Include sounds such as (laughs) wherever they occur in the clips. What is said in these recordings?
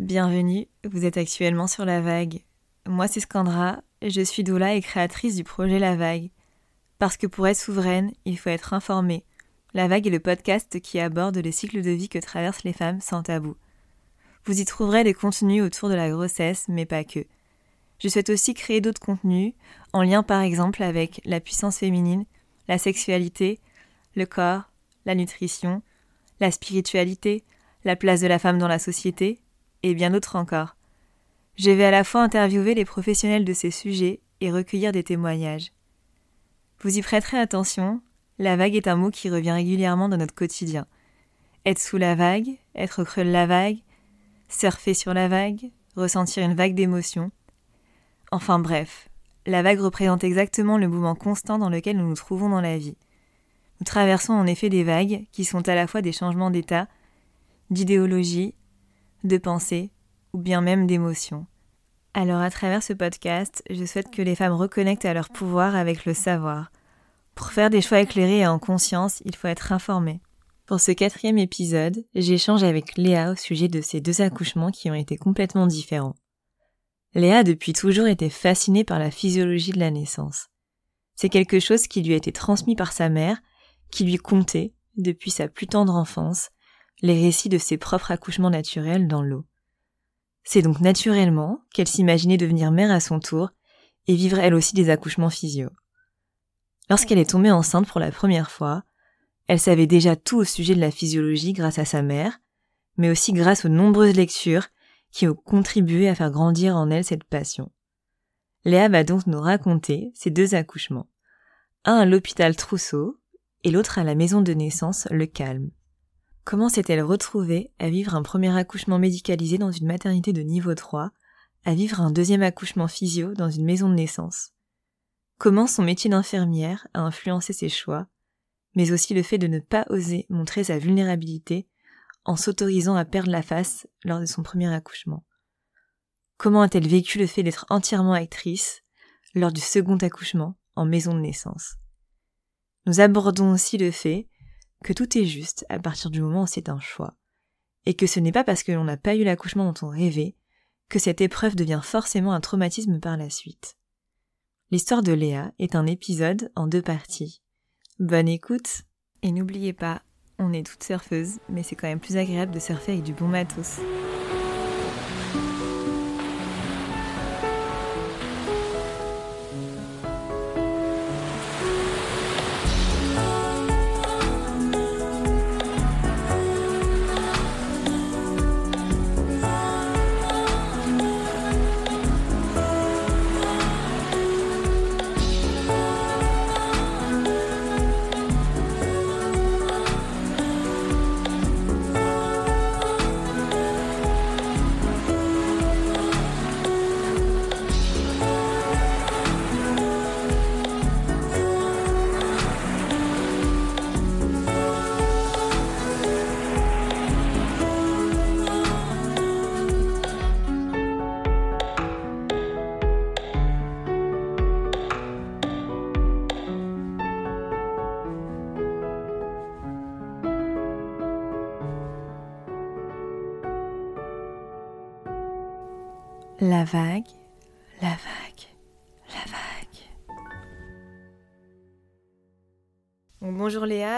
Bienvenue, vous êtes actuellement sur La Vague. Moi c'est Scandra, je suis doula et créatrice du projet La Vague. Parce que pour être souveraine, il faut être informée. La Vague est le podcast qui aborde le cycle de vie que traversent les femmes sans tabou. Vous y trouverez des contenus autour de la grossesse, mais pas que. Je souhaite aussi créer d'autres contenus, en lien par exemple avec la puissance féminine, la sexualité, le corps, la nutrition, la spiritualité, la place de la femme dans la société, et bien d'autres encore. Je vais à la fois interviewer les professionnels de ces sujets et recueillir des témoignages. Vous y prêterez attention, la vague est un mot qui revient régulièrement dans notre quotidien. Être sous la vague, être creux de la vague, surfer sur la vague, ressentir une vague d'émotions. Enfin bref, la vague représente exactement le mouvement constant dans lequel nous nous trouvons dans la vie. Nous traversons en effet des vagues qui sont à la fois des changements d'état, d'idéologie, de pensée ou bien même d'émotion. Alors à travers ce podcast, je souhaite que les femmes reconnectent à leur pouvoir avec le savoir. Pour faire des choix éclairés et en conscience, il faut être informé. Pour ce quatrième épisode, j'échange avec Léa au sujet de ces deux accouchements qui ont été complètement différents. Léa a depuis toujours été fascinée par la physiologie de la naissance. C'est quelque chose qui lui a été transmis par sa mère, qui lui contait, depuis sa plus tendre enfance, les récits de ses propres accouchements naturels dans l'eau. C'est donc naturellement qu'elle s'imaginait devenir mère à son tour et vivre elle aussi des accouchements physio. Lorsqu'elle est tombée enceinte pour la première fois, elle savait déjà tout au sujet de la physiologie grâce à sa mère, mais aussi grâce aux nombreuses lectures qui ont contribué à faire grandir en elle cette passion. Léa va donc nous raconter ces deux accouchements. Un à l'hôpital Trousseau et l'autre à la maison de naissance Le Calme. Comment s'est-elle retrouvée à vivre un premier accouchement médicalisé dans une maternité de niveau 3, à vivre un deuxième accouchement physio dans une maison de naissance? Comment son métier d'infirmière a influencé ses choix, mais aussi le fait de ne pas oser montrer sa vulnérabilité en s'autorisant à perdre la face lors de son premier accouchement? Comment a-t-elle vécu le fait d'être entièrement actrice lors du second accouchement en maison de naissance? Nous abordons aussi le fait que tout est juste à partir du moment où c'est un choix, et que ce n'est pas parce que l'on n'a pas eu l'accouchement dont on rêvait que cette épreuve devient forcément un traumatisme par la suite. L'histoire de Léa est un épisode en deux parties. Bonne écoute Et n'oubliez pas, on est toutes surfeuses, mais c'est quand même plus agréable de surfer avec du bon matos.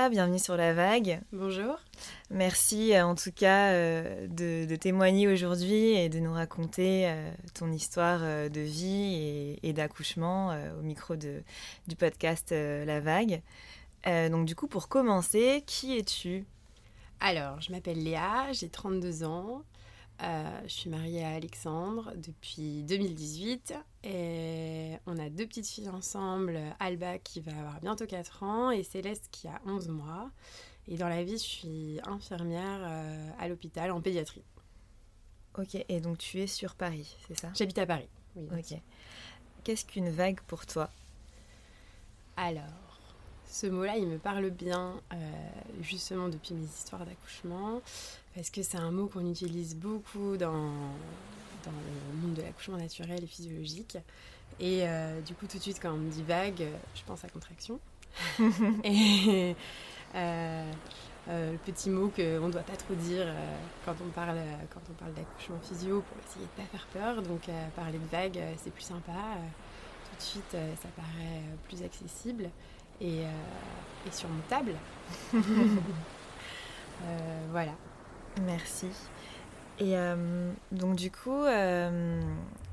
Bienvenue sur La Vague. Bonjour. Merci euh, en tout cas euh, de, témoigner aujourd'hui et de nous raconter euh, ton histoire de vie et, d'accouchement au micro de, du podcast La Vague. donc du coup, pour commencer, qui es-tu? Alors, je m'appelle Léa, j'ai 32 ans. Euh, je suis mariée à Alexandre depuis 2018 et on a deux petites filles ensemble, Alba qui va avoir bientôt 4 ans et Céleste qui a 11 mois. Et dans la vie, je suis infirmière euh, à l'hôpital en pédiatrie. Ok, et donc tu es sur Paris, c'est ça? J'habite à Paris. Oui. Ok. Qu'est-ce qu'une vague pour toi? Alors, ce mot-là, il me parle bien euh, justement depuis mes histoires d'accouchement parce que c'est un mot qu'on utilise beaucoup dans, dans le monde de l'accouchement naturel et physiologique. Et euh, du coup, tout de suite, quand on me dit vague, je pense à contraction. (laughs) et euh, le petit mot qu'on ne doit pas trop dire quand on parle, quand on parle d'accouchement physio pour essayer de ne pas faire peur. Donc parler de vagues, c'est plus sympa. tout de suite, ça paraît plus accessible et, et surmontable. (laughs) voilà. Merci. Et donc du coup,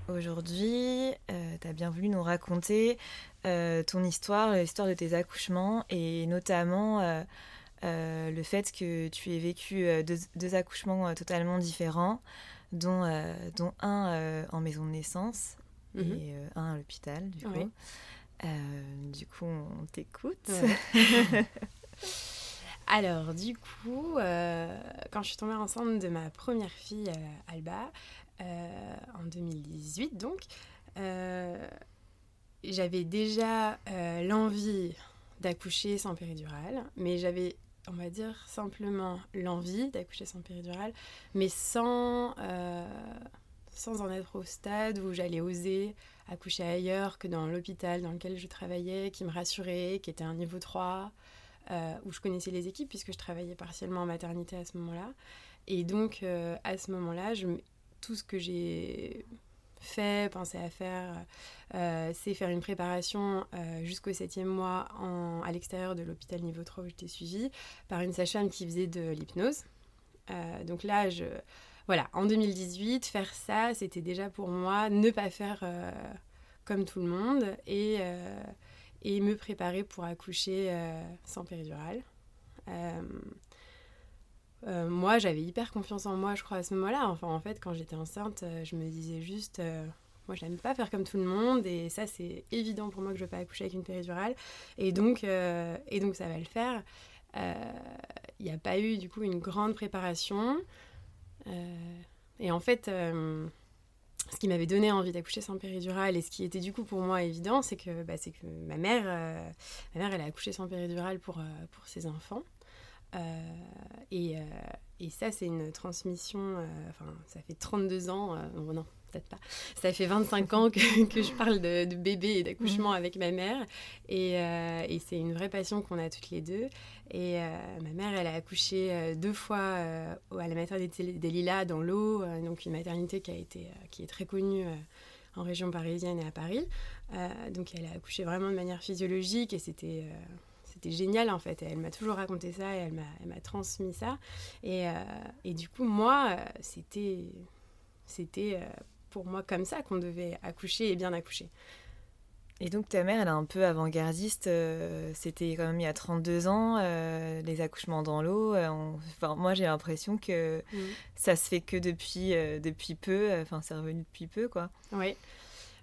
aujourd'hui, tu as bien voulu nous raconter ton histoire, l'histoire de tes accouchements et notamment le fait que tu aies vécu deux, accouchements totalement différents, dont, dont un en maison de naissance et mhm. un à l'hôpital, du coup. Du coup, on t'écoute. (laughs) Alors, du coup, quand je suis tombée enceinte de ma première fille, Alba, en 2018, donc, j'avais déjà l'envie d'accoucher sans péridurale, mais j'avais, on va dire, simplement l'envie d'accoucher sans péridurale, mais sans, sans en être au stade où j'allais oser accoucher ailleurs que dans l'hôpital dans lequel je travaillais, qui me rassurait, qui était un niveau 3, où je connaissais les équipes, puisque je travaillais partiellement en maternité à ce moment-là. Et donc, à ce moment-là, tout ce que j'ai fait, pensé à faire, euh, c'est faire une préparation euh, jusqu'au septième mois à l'extérieur de l'hôpital niveau 3 où j'étais suivie par une sage-femme qui faisait de l'hypnose. Euh, donc là, je, voilà, en 2018, faire ça, c'était déjà pour moi ne pas faire comme tout le monde et, et me préparer pour accoucher sans péridurale. moi, j'avais hyper confiance en moi, je crois, à ce moment-là. Enfin, en fait, quand j'étais enceinte, je me disais juste, moi, je n'aime pas faire comme tout le monde et ça, c'est évident pour moi que je ne veux pas accoucher avec une péridurale. Et donc, euh, et donc ça va le faire. Euh, il n'y a pas eu, du coup, une grande préparation. Euh, et en fait, ce qui m'avait donné envie d'accoucher sans péridurale et ce qui était du coup pour moi évident, c'est que, bah, que ma mère, ma mère, elle a accouché sans péridurale pour, pour ses enfants. et, et, ça, c'est une transmission, enfin, ça fait 32 ans, non, peut-être pas. Ça fait 25 ans que, (laughs) que je parle de, bébé et d'accouchement avec ma mère. Et, euh, et c'est une vraie passion qu'on a toutes les deux. Et euh, ma mère, elle a accouché euh, deux fois à la maternité des Lilas dans l'eau, donc une maternité qui, a été, qui est très connue en région parisienne et à Paris. donc elle a accouché vraiment de manière physiologique et c'était c'était génial en fait. Elle m'a toujours raconté ça et elle m'a transmis ça. Et, et, du coup, moi, c'était c'était pour moi comme ça qu'on devait accoucher et bien accoucher. Et donc ta mère, elle est un peu avant-gardiste. Euh, c'était quand même il y a 32 ans, euh, les accouchements dans l'eau. Euh, enfin, moi, j'ai l'impression que ça se fait que depuis, depuis peu. Enfin, c'est revenu depuis peu, quoi. Oui,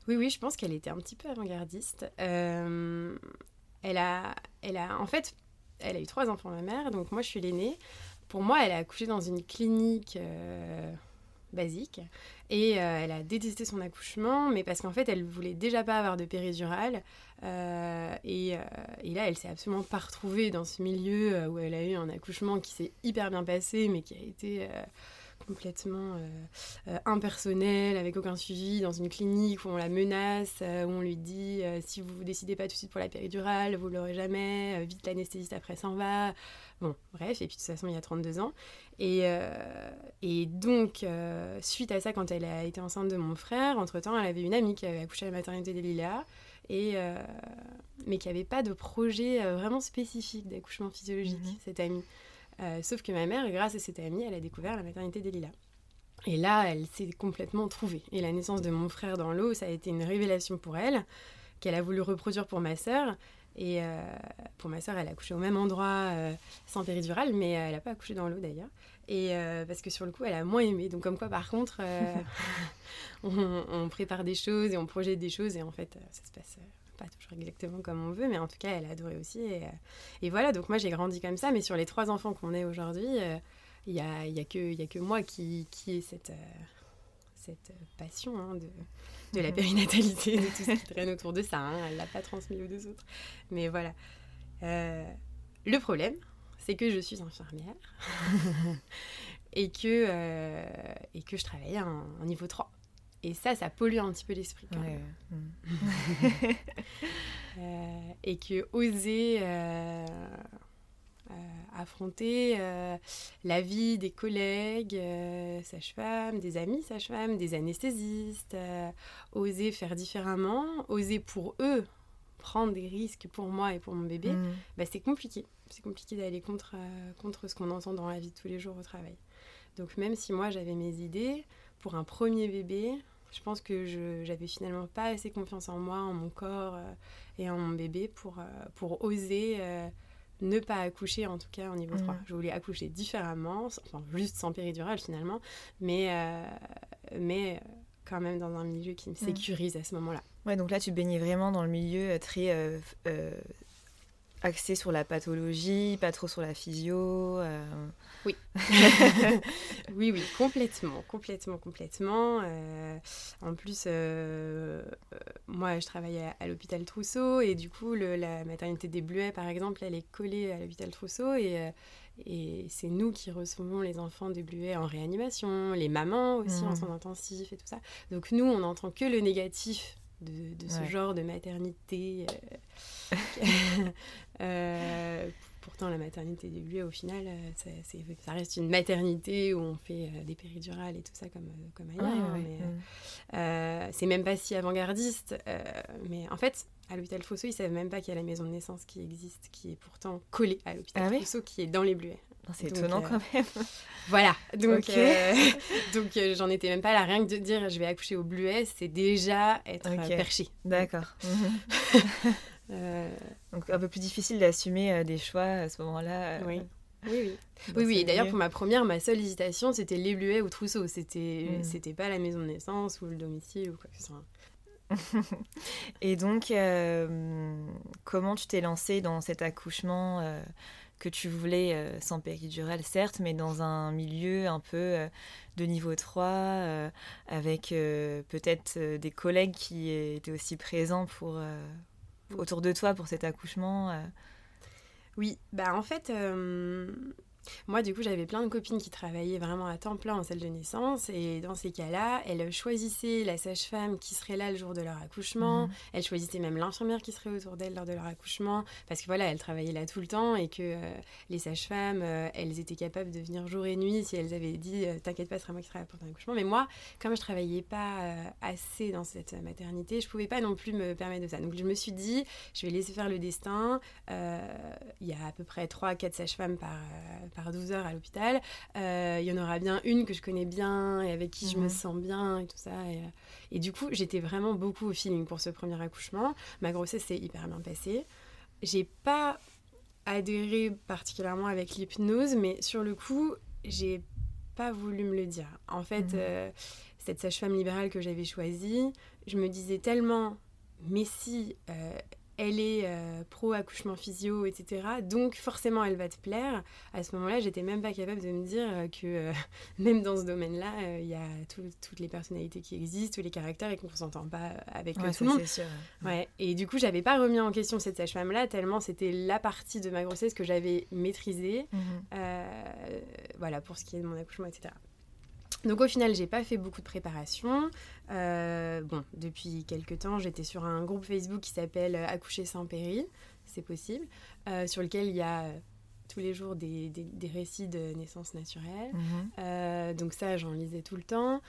oui, oui. Je pense qu'elle était un petit peu avant-gardiste. elle a, elle a, en fait, elle a eu trois enfants, ma mère. Donc moi, je suis l'aînée. Pour moi, elle a accouché dans une clinique basique. Et euh, elle a détesté son accouchement, mais parce qu'en fait, elle voulait déjà pas avoir de péridurale. Euh, et, euh, et, là, elle s'est absolument pas retrouvée dans ce milieu où elle a eu un accouchement qui s'est hyper bien passé, mais qui a été complètement impersonnel, avec aucun suivi, dans une clinique où on la menace, où on lui dit si vous ne décidez pas tout de suite pour la péridurale, vous l'aurez jamais, vite l'anesthésiste après s'en va. Bon, bref, et puis de toute façon, il y a 32 ans. Et, euh, et donc, euh, suite à ça, quand elle a été enceinte de mon frère, entre-temps, elle avait une amie qui avait accouché à la maternité des Lilas, et, euh, mais qui n'avait pas de projet vraiment spécifique d'accouchement physiologique, mhm. cette amie. Sauf que ma mère, grâce à cette amie, elle a découvert la maternité des Lilas. Et là, elle s'est complètement trouvée. Et la naissance de mon frère dans l'eau, ça a été une révélation pour elle, qu'elle a voulu reproduire pour ma sœur. Et euh, pour ma soeur, elle a accouché au même endroit euh, sans péridurale, mais elle n'a pas accouché dans l'eau d'ailleurs. Et euh, parce que sur le coup, elle a moins aimé. Donc comme quoi, par contre, (laughs) on, prépare des choses et on projette des choses et en fait, ça se passe pas toujours exactement comme on veut, mais en tout cas, elle a adoré aussi. Et, et voilà, donc moi, j'ai grandi comme ça. Mais sur les trois enfants qu'on est aujourd'hui, il n'y a, y a, que, y a que moi qui, qui ai cette, cette passion hein, de de la périnatalité, de tout ce qui (laughs) traîne autour de ça. Hein. Elle ne l'a pas transmis aux deux autres. Mais voilà. Euh, le problème, c'est que je suis infirmière (laughs) et, que, euh, et que je travaille en, niveau 3. Et ça, ça pollue un petit peu l'esprit. (laughs) Euh, et que oser affronter la vie des collègues sages-femmes, des amis sages-femmes, des anesthésistes, oser faire différemment, oser pour eux prendre des risques pour moi et pour mon bébé, mmh. bah, c'est compliqué. C'est compliqué d'aller contre, contre ce qu'on entend dans la vie de tous les jours au travail. Donc même si moi j'avais mes idées, pour un premier bébé, je pense que je j'avais finalement pas assez confiance en moi, en mon corps euh, et en mon bébé pour, euh, pour oser euh, ne pas accoucher, en tout cas au niveau 3. Mmh. Je voulais accoucher différemment, enfin juste sans péridurale finalement, mais, mais quand même dans un milieu qui me mmh. sécurise à ce moment-là. Ouais, donc là tu baignais vraiment dans le milieu très axé sur la pathologie, pas trop sur la physio. Euh. Oui. (laughs) oui, oui, complètement, complètement, complètement. Euh, en plus, euh, moi, je travaillais à, l'hôpital Trousseau et du coup, la maternité des Bleuets, par exemple, elle est collée à l'hôpital Trousseau et, et c'est nous qui recevons les enfants des Bleuets en réanimation, les mamans aussi en mmh. soins intensifs et tout ça. Donc nous, on n'entend que le négatif de, ce genre de maternité. (laughs) Euh, pourtant, la maternité des au final, euh, ça, ça, reste une maternité où on fait euh, des péridurales et tout ça comme, comme ailleurs. Mm. c'est même pas si avant-gardiste. mais en fait, à l'hôpital Fosso, ils savent même pas qu'il y a la maison de naissance qui existe, qui est pourtant collée à l'hôpital ah Fosso, qui est dans les Bluets. C'est étonnant quand même. (laughs) Voilà, donc, (laughs) donc j'en étais même pas là. Rien que de dire je vais accoucher au Bluet, c'est déjà être perché. D'accord. (laughs) Euh, donc un peu plus difficile d'assumer euh, des choix à ce moment-là. Euh, oui. Oui, oui. Oui, oui. D'ailleurs, pour ma première, ma seule hésitation, c'était l'ébluet ou trousseau. C'était, hmm. c'était pas la maison de naissance ou le domicile ou quoi que ce soit. Et donc, comment tu t'es lancée dans cet accouchement que tu voulais sans péridurale, certes, mais dans un milieu un peu de niveau 3, avec peut-être des collègues qui étaient aussi présents pour, autour de toi pour cet accouchement euh. Oui, bah en fait, euh, moi, du coup, j'avais plein de copines qui travaillaient vraiment à temps plein en salle de naissance. Et dans ces cas-là, elles choisissaient la sage-femme qui serait là le jour de leur accouchement. Mhm. Elles choisissaient même l'infirmière qui serait autour d'elles lors de leur accouchement. Parce que voilà, elles travaillaient là tout le temps et que euh, les sages-femmes, euh, elles étaient capables de venir jour et nuit si elles avaient dit euh, T'inquiète pas, ce sera moi qui serai là pour ton accouchement. Mais moi, comme je travaillais pas assez dans cette maternité, je pouvais pas non plus me permettre de ça. Donc je me suis dit Je vais laisser faire le destin. Il y a à peu près 3 à 4 sages-femmes par par 12 heures à l'hôpital. Euh, il y en aura bien une que je connais bien et avec qui je me mhm. sens bien et tout ça. Et, euh, et du coup, j'étais vraiment beaucoup au feeling pour ce premier accouchement. Ma grossesse s'est hyper bien passée. J'ai pas adhéré particulièrement avec l'hypnose, mais sur le coup, j'ai pas voulu me le dire. En fait, mhm. euh, cette sage-femme libérale que j'avais choisie, je me disais tellement, mais si elle est euh, pro accouchement physio, etc. Donc forcément, elle va te plaire. À ce moment-là, j'étais même pas capable de me dire que euh, (laughs) même dans ce domaine-là, euh, il y a toutes les personnalités qui existent, tous les caractères et qu'on ne s'entend pas avec tout le monde. Sûr. Ouais. Et du coup, j'avais pas remis en question cette sage-femme-là tellement c'était la partie de ma grossesse que j'avais maîtrisée. Mhm. voilà pour ce qui est de mon accouchement, etc. Donc au final, j'ai pas fait beaucoup de préparation. Euh, bon, depuis quelques temps, j'étais sur un groupe Facebook qui s'appelle Accoucher sans péril, c'est possible, euh, sur lequel il y a tous les jours des, des, récits de naissance naturelle. Mhm. donc ça, j'en lisais tout le temps.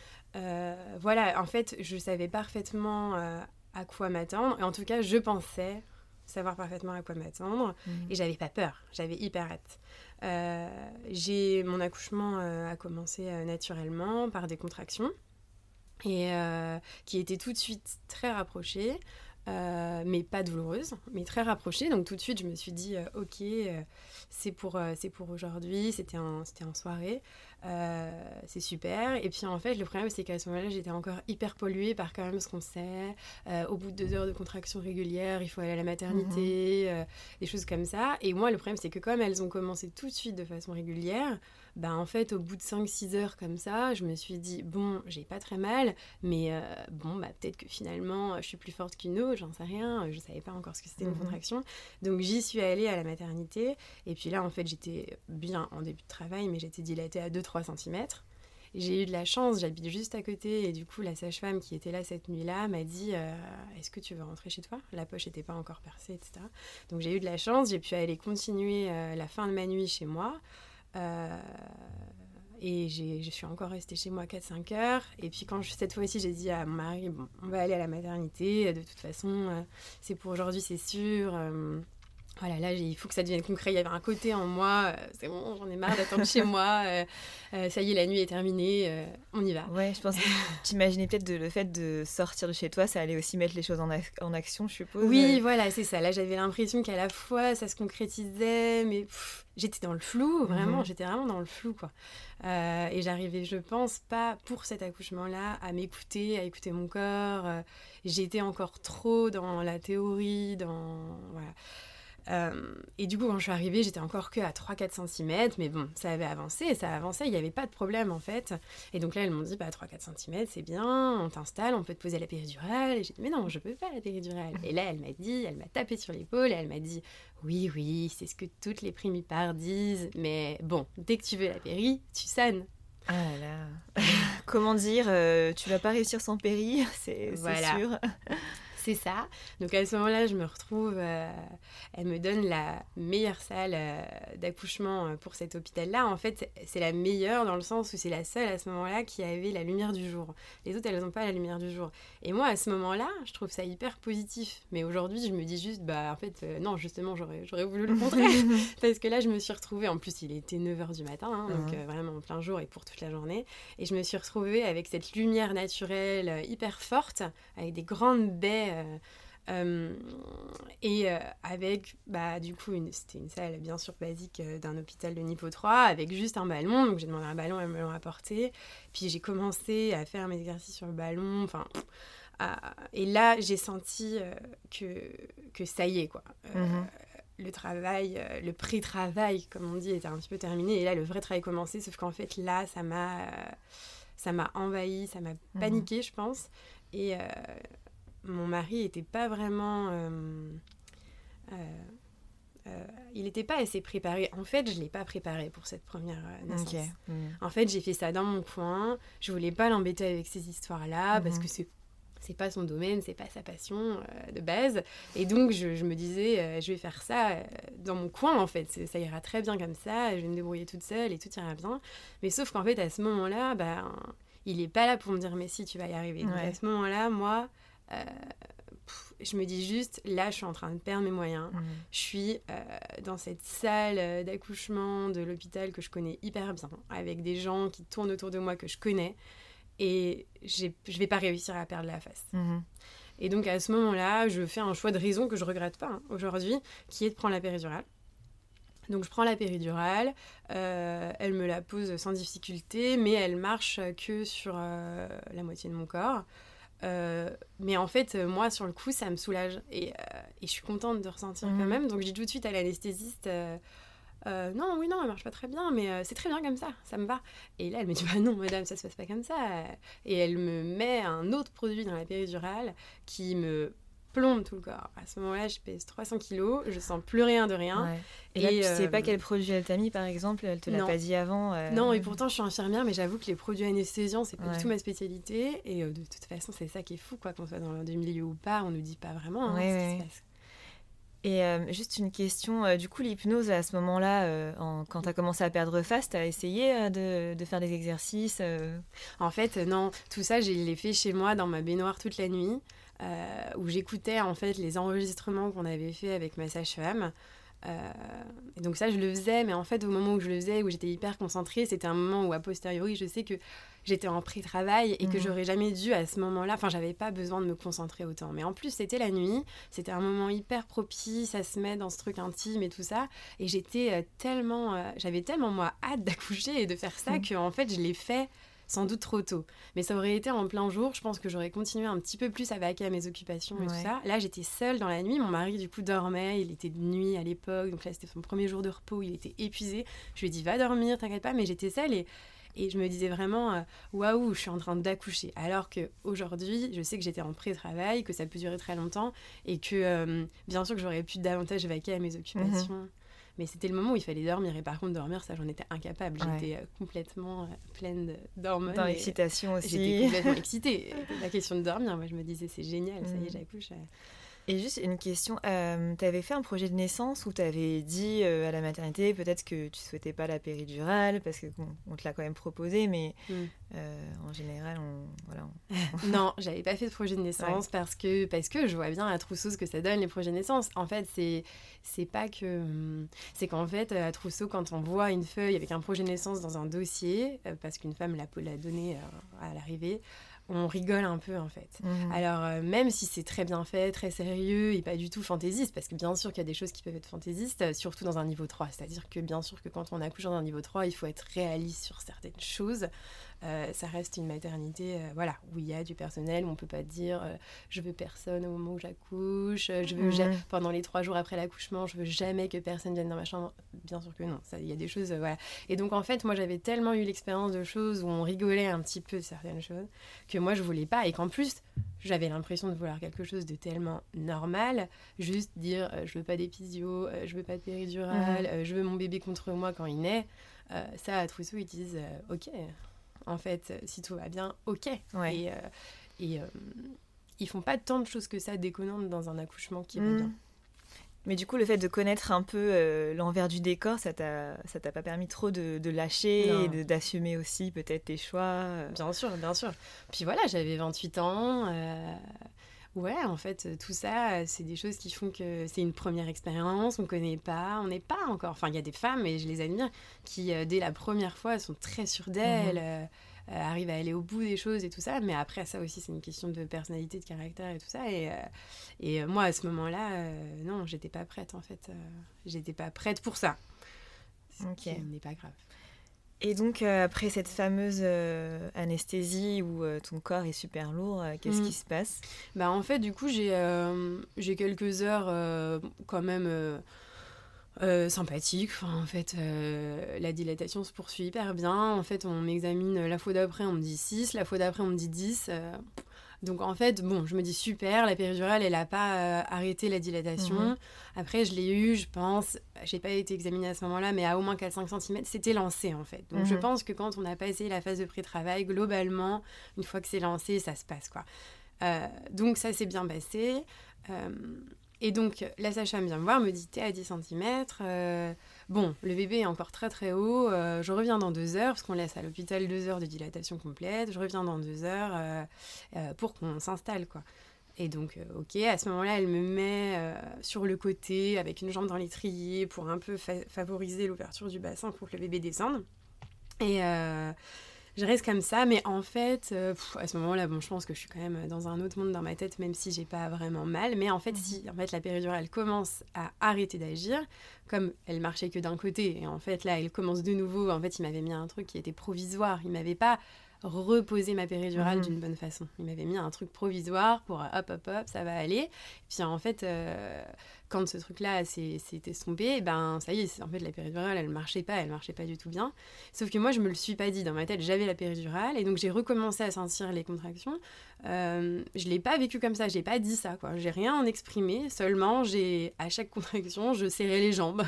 voilà, en fait, je savais parfaitement à quoi m'attendre. Et en tout cas, je pensais savoir parfaitement à quoi m'attendre. Mhm. Et j'avais pas peur, j'avais hyper hâte. Euh, j'ai mon accouchement euh, a commencé euh, naturellement par des contractions et qui étaient tout de suite très rapprochées. mais pas douloureuses, mais très rapprochées. Donc tout de suite, je me suis dit, ok, c'est pour, c'est pour aujourd'hui, c'était en, en soirée. Euh, c'est super. Et puis en fait, le problème, c'est qu'à ce moment-là, j'étais encore hyper polluée par quand même ce qu'on sait. Euh, au bout de deux heures de contraction régulière, il faut aller à la maternité, mhm. euh, des choses comme ça. Et moi, le problème, c'est que comme elles ont commencé tout de suite de façon régulière, bah en fait, au bout de 5-6 heures comme ça, je me suis dit, bon, j'ai pas très mal, mais bon, bah peut-être que finalement, je suis plus forte qu'une autre, j'en sais rien, je savais pas encore ce que c'était une mhm. contraction. Donc j'y suis allée à la maternité. Et puis là, en fait, j'étais bien en début de travail, mais j'étais dilatée à 2 3 cm. j'ai eu de la chance, j'habite juste à côté et du coup la sage-femme qui était là cette nuit-là m'a dit est-ce que tu veux rentrer chez toi? La poche n'était pas encore percée, etc. Donc j'ai eu de la chance, j'ai pu aller continuer la fin de ma nuit chez moi. Et je suis encore restée chez moi 4-5 heures. Et puis quand je, cette fois-ci, j'ai dit à mon mari, bon, on va aller à la maternité. De toute façon, euh, c'est pour aujourd'hui, c'est sûr. Voilà, là, il faut que ça devienne concret. Il y avait un côté en moi, euh, c'est bon, j'en ai marre d'attendre chez moi. Euh, euh, ça y est, la nuit est terminée, on y va. Ouais, je pense que tu imaginais peut-être le fait de sortir de chez toi, ça allait aussi mettre les choses en, en action, je suppose. Oui, voilà, c'est ça. Là, j'avais l'impression qu'à la fois, ça se concrétisait, mais j'étais dans le flou, vraiment, mhm. j'étais vraiment dans le flou, quoi. et j'arrivais, je pense, pas pour cet accouchement-là, à m'écouter, à écouter mon corps. J'étais encore trop dans la théorie, dans. Voilà. Euh, et du coup, quand je suis arrivée, j'étais encore que à 3-4 cm, mais bon, ça avait avancé, ça avançait, il n'y avait pas de problème en fait. Et donc là, elles m'ont dit, bah 3-4 cm, c'est bien, on t'installe, on peut te poser la péridurale. Et j'ai dit, mais non, je peux pas la péridurale. Et là, elle m'a dit, elle m'a tapé sur l'épaule, et elle m'a dit, oui, oui, c'est ce que toutes les primipares disent, mais bon, dès que tu veux la péri, tu sonnes. Ah là (laughs) Comment dire, euh, tu vas pas réussir sans péri, (laughs) c'est voilà. sûr. C'est ça. Donc à ce moment-là, je me retrouve, euh, elle me donne la meilleure salle euh, d'accouchement euh, pour cet hôpital-là. En fait, c'est la meilleure dans le sens où c'est la seule à ce moment-là qui avait la lumière du jour. Les autres, elles n'ont pas la lumière du jour. Et moi, à ce moment-là, je trouve ça hyper positif. Mais aujourd'hui, je me dis juste, bah en fait, non, justement, j'aurais, voulu le contraire. (laughs) (laughs) Parce que là, je me suis retrouvée, en plus, il était 9h du matin, hein, donc vraiment en plein jour et pour toute la journée. Et je me suis retrouvée avec cette lumière naturelle hyper forte, avec des grandes baies euh, euh, et euh, avec, bah, du coup, c'était une salle bien sûr basique d'un hôpital de niveau 3, avec juste un ballon. Donc j'ai demandé un ballon, elles me l'ont apporté. Puis j'ai commencé à faire mes exercices sur le ballon. Enfin. et là, j'ai senti que, que ça y est, quoi. Mhm. Le travail, le pré-travail, comme on dit, était un petit peu terminé. Et là, le vrai travail commençait. Sauf qu'en fait, là, ça m'a, ça m'a envahi, ça m'a mhm. paniqué, je pense. Et, mon mari n'était pas vraiment... Euh, euh, euh, il n'était pas assez préparé. En fait, je ne l'ai pas préparé pour cette première naissance. Mm. En fait, j'ai fait ça dans mon coin. Je voulais pas l'embêter avec ces histoires-là parce mm-hmm. que c'est c'est pas son domaine, c'est pas sa passion de base. Et donc, je, je me disais, je vais faire ça dans mon coin, en fait. Ça ira très bien comme ça, je vais me débrouiller toute seule et tout ira bien. Mais sauf qu'en fait, à ce moment-là, ben, il est pas là pour me dire, mais si, tu vas y arriver. Donc, à ce moment-là, moi, euh, je me dis juste, là, je suis en train de perdre mes moyens. Mmh. Je suis euh, dans cette salle d'accouchement de l'hôpital que je connais hyper bien, avec des gens qui tournent autour de moi que je connais, et je vais pas réussir à perdre la face. Mmh. Et donc à ce moment-là, je fais un choix de raison que je regrette pas hein, aujourd'hui, qui est de prendre la péridurale. Donc je prends la péridurale, euh, elle me la pose sans difficulté, mais elle marche que sur la moitié de mon corps. Euh, mais en fait, euh, moi, sur le coup, ça me soulage. Et, euh, et je suis contente de ressentir quand mhm. même. Donc, je dis tout de suite à l'anesthésiste Non, oui, non, elle marche pas très bien, mais c'est très bien comme ça, ça me va. Et là, elle me dit Bah non, madame, ça se passe pas comme ça. Et elle me met un autre produit dans la péridurale qui me plombe tout le corps. À ce moment-là, je pèse 300 kilos, je sens plus rien de rien. Et, là, tu sais pas euh, quel produit elle t'a mis, par exemple Elle te l'a pas dit avant euh, Non, et pourtant, je suis infirmière, mais j'avoue que les produits anesthésiants, c'est pas du tout ma spécialité. Et euh, de toute façon, c'est ça qui est fou, quoi, qu'on soit dans le milieu ou pas, on nous dit pas vraiment hein, ce qui se passe. Et juste une question, du coup, l'hypnose, à ce moment-là, quand tu as commencé à perdre face, tu as essayé de, de, faire des exercices En fait, non, tout ça, je l'ai fait chez moi dans ma baignoire toute la nuit. Euh, où j'écoutais en fait les enregistrements qu'on avait fait avec ma sage-femme. Euh, et donc ça, je le faisais, mais en fait, au moment où je le faisais, où j'étais hyper concentrée, c'était un moment où, a posteriori, je sais que j'étais en pré-travail et que mhm. j'aurais jamais dû à ce moment-là, enfin, j'avais pas besoin de me concentrer autant. Mais en plus, c'était la nuit, c'était un moment hyper propice à se mettre dans ce truc intime et tout ça. Et j'étais euh, tellement, j'avais tellement, moi, hâte (laughs) d'accoucher et de faire ça mhm. que, en fait, je l'ai fait sans doute trop tôt. Mais ça aurait été en plein jour, je pense que j'aurais continué un petit peu plus à vaquer à mes occupations et tout ça. Là, j'étais seule dans la nuit, mon mari du coup dormait, il était de nuit à l'époque, donc là c'était son premier jour de repos, il était épuisé. Je lui ai dit va dormir, t'inquiète pas, mais j'étais seule et et je me disais vraiment, euh, waouh, je suis en train d'accoucher. Alors qu'aujourd'hui, je sais que j'étais en pré-travail, que ça peut durer très longtemps et que euh, bien sûr que j'aurais pu davantage vaquer à mes occupations. Mhm. Mais c'était le moment où il fallait dormir. Et par contre, dormir, ça, j'en étais incapable. J'étais complètement pleine d'hormones. Dans l'excitation aussi. J'étais complètement (laughs) excitée. La question de dormir, moi, je me disais, c'est génial, ça y est, mm. j'accouche. Et juste une question, euh, tu avais fait un projet de naissance où tu avais dit euh, à la maternité peut-être que tu souhaitais pas la péridurale parce que on te l'a quand même proposé, mais mm. euh, en général, on, voilà. (laughs) (laughs) non, j'avais pas fait de projet de naissance parce que parce que je vois bien à Trousseau ce que ça donne les projets de naissance. En fait, c'est c'est pas que c'est qu'en fait à Trousseau quand on voit une feuille avec un projet de naissance dans un dossier parce qu'une femme l'a l'a donné à l'arrivée on rigole un peu en fait. Mhm. Alors euh, même si c'est très bien fait, très sérieux et pas du tout fantaisiste, parce que bien sûr qu'il y a des choses qui peuvent être fantaisistes, euh, surtout dans un niveau 3. C'est-à-dire que bien sûr que quand on accouche dans un niveau 3, il faut être réaliste sur certaines choses. Euh, ça reste une maternité euh, voilà, où il y a du personnel, où on peut pas dire euh, je veux personne au moment où j'accouche, je veux pendant les trois jours après l'accouchement, je veux jamais que personne vienne dans ma chambre. Bien sûr que non, il y a des choses, voilà. Et donc en fait, moi j'avais tellement eu l'expérience de choses où on rigolait un petit peu de certaines choses que moi je voulais pas et qu'en plus j'avais l'impression de vouloir quelque chose de tellement normal, juste dire je veux pas d'épisio, je veux pas de péridurale, je veux mon bébé contre moi quand il naît. ça, à Trousseau, ils disent ok, en fait, si tout va bien, ok. Et, euh, et euh, ils font pas tant de choses que ça déconnantes dans un accouchement qui va mm. bien. Mais du coup, le fait de connaître un peu euh, l'envers du décor, ça t'a pas permis trop de, lâcher et d'assumer aussi peut-être tes choix Bien sûr, bien sûr. Puis voilà, j'avais 28 ans. Ouais, en fait, tout ça, c'est des choses qui font que c'est une première expérience, on ne connaît pas, on n'est pas encore. Enfin, il y a des femmes, et je les admire, qui, euh, dès la première fois, sont très sûres d'elles, mhm. euh, euh, arrivent à aller au bout des choses et tout ça. Mais après, ça aussi, c'est une question de personnalité, de caractère et tout ça. Et, et moi, à ce moment-là, non, j'étais pas prête, en fait. j'étais pas prête pour ça. Ok. Ce n'est pas grave. Et donc, euh, après cette fameuse euh, anesthésie où euh, ton corps est super lourd, qu'est-ce mm. qui se passe? Bah, En fait, du coup, j'ai j'ai quelques heures quand même sympathiques. Enfin, en fait, la dilatation se poursuit hyper bien. En fait, on m'examine la fois d'après, on me dit 6, la fois d'après, on me dit 10. Donc en fait, bon, je me dis super, la péridurale, elle n'a pas euh, arrêté la dilatation. Mhm. Après, je l'ai eu, je pense, j'ai pas été examinée à ce moment-là, mais à au moins 4-5 cm, c'était lancé en fait. Donc je mhm. pense que quand on a passé la phase de pré-travail, globalement, une fois que c'est lancé, ça se passe quoi. Euh, donc ça s'est bien passé. Euh, et donc la sage-femme vient me voir, me dit t'es à 10 cm. Bon, le bébé est encore très très haut. Euh, je reviens dans deux heures, parce qu'on laisse à l'hôpital deux heures de dilatation complète. Je reviens dans deux heures euh, euh, pour qu'on s'installe, quoi. Et donc, ok, à ce moment-là, elle me met sur le côté avec une jambe dans l'étrier pour un peu favoriser l'ouverture du bassin pour que le bébé descende. Et je reste comme ça, mais en fait, euh, à ce moment-là, bon, je pense que je suis quand même dans un autre monde dans ma tête, même si j'ai pas vraiment mal. Mais en fait, mhm. si en fait la péridurale commence à arrêter d'agir, comme elle marchait que d'un côté, et en fait là, elle commence de nouveau. En fait, il m'avait mis un truc qui était provisoire. Il m'avait pas reposer ma péridurale mhm. d'une bonne façon. Il m'avait mis un truc provisoire pour hop, hop, hop, ça va aller. Puis en fait, euh, quand ce truc-là s'est estompé, ben ça y est, en fait, la péridurale, elle marchait pas, elle marchait pas du tout bien. Sauf que moi, je me le suis pas dit. Dans ma tête, j'avais la péridurale et donc j'ai recommencé à sentir les contractions. Euh, je l'ai pas vécu comme ça, j'ai pas dit ça, quoi. J'ai rien en exprimé, seulement j'ai, à chaque contraction, je serrais les jambes.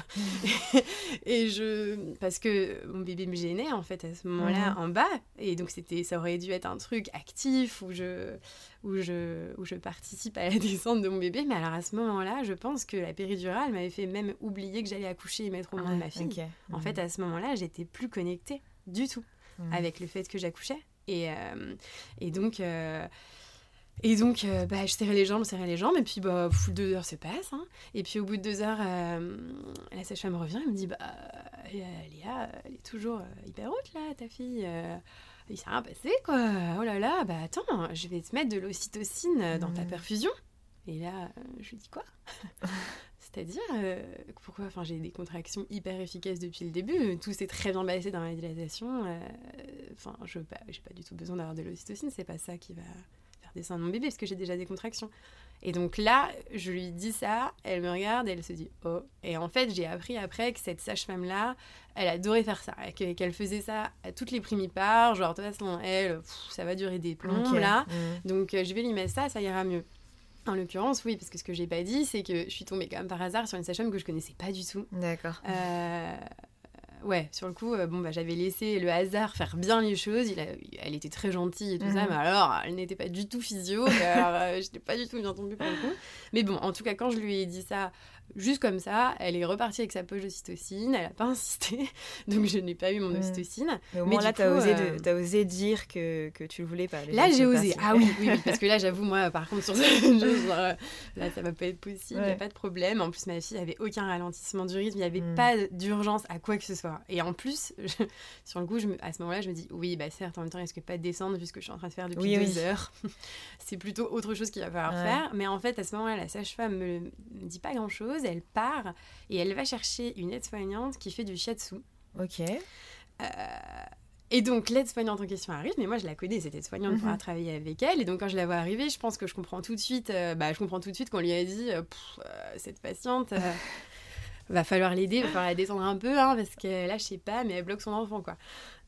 (laughs) et je. Parce que mon bébé me gênait, en fait, à ce moment-là, en bas. Et donc, c'était, ça aurait dû être un truc actif où je, où je, où je participe à la (laughs) descente de mon bébé. Mais alors, à ce moment-là, je pense que la péridurale m'avait fait même oublier que j'allais accoucher et mettre au monde de ma fille. En fait, à ce moment-là, j'étais plus connectée du tout mhm. avec le fait que j'accouchais. Et, euh, et donc, euh, et donc euh, bah, je serrais les jambes, je serrais les jambes, et puis bah, deux heures se passent. Hein. Et puis au bout de deux heures, la sage-femme revient et me dit bah, Léa, elle est toujours hyper haute là, ta fille. Il s'est rien passé quoi. Oh là là, bah attends, je vais te mettre de l'ocytocine dans ta perfusion. Et là, je lui dis quoi? (laughs) C'est-à-dire, euh, pourquoi enfin, j'ai des contractions hyper efficaces depuis le début, tout s'est très bien passé dans la dilatation. Euh, enfin, je n'ai pas, pas, du tout besoin d'avoir de l'ocytocine, c'est pas ça qui va faire descendre mon bébé, parce que j'ai déjà des contractions. Et donc là, je lui dis ça, elle me regarde et elle se dit oh. Et en fait, j'ai appris après que cette sage-femme-là, elle adorait faire ça, qu'elle faisait ça à toutes les primipares, genre de toute façon, elle, ça va durer des plombs là, mmh. donc euh, je vais lui mettre ça, ça ira mieux. En l'occurrence, oui, parce que ce que j'ai pas dit, c'est que je suis tombée quand même par hasard sur une sage-femme que je connaissais pas du tout. D'accord. Euh, ouais, sur le coup, euh, bon, bah, j'avais laissé le hasard faire bien les choses. Il a- elle était très gentille et tout ça, Mhm. mais alors, elle n'était pas du tout physio. alors, euh, (laughs) j'étais pas du tout bien tombée pour le coup. Mais bon, en tout cas, quand je lui ai dit ça, juste comme ça, elle est repartie avec sa poche d'ocytocine. Elle a pas (laughs) insisté, donc je n'ai pas eu mon ocytocine. Mais au moins là, coup, osé, euh, osé dire que, que tu le voulais pas. Là, j'ai osé. Ah oui, oui, oui, (laughs) parce que là, j'avoue, moi, par contre, sur ce genre, euh, là, ça va pas être possible, il Ouais. a pas de problème. En plus, ma fille avait aucun ralentissement du rythme, il n'y avait Mm. pas d'urgence à quoi que ce soit. Et en plus, je- sur le coup, je me- à ce moment-là, je me dis, oui, bah certes, en même temps, il risque pas de descendre vu ce que je suis en train de faire depuis Oui, deux oui. heures? (laughs) C'est plutôt autre chose qu'il va falloir Ouais. faire. Mais en fait, à ce moment-là, la sage-femme me, me dit pas grand-chose, elle part et elle va chercher une aide-soignante qui fait du shiatsu. Ok. Euh, et donc, l'aide-soignante en question arrive, mais moi je la connais, cette aide-soignante pour Mhm. avoir travaillé avec elle. Et donc, quand je la vois arriver, je pense que je comprends tout de suite, euh, bah, je comprends tout de suite qu'on lui a dit euh, Pff, euh, cette patiente, (laughs) va falloir l'aider, va falloir la descendre un peu, hein, parce que là, je sais pas, mais elle bloque son enfant, quoi.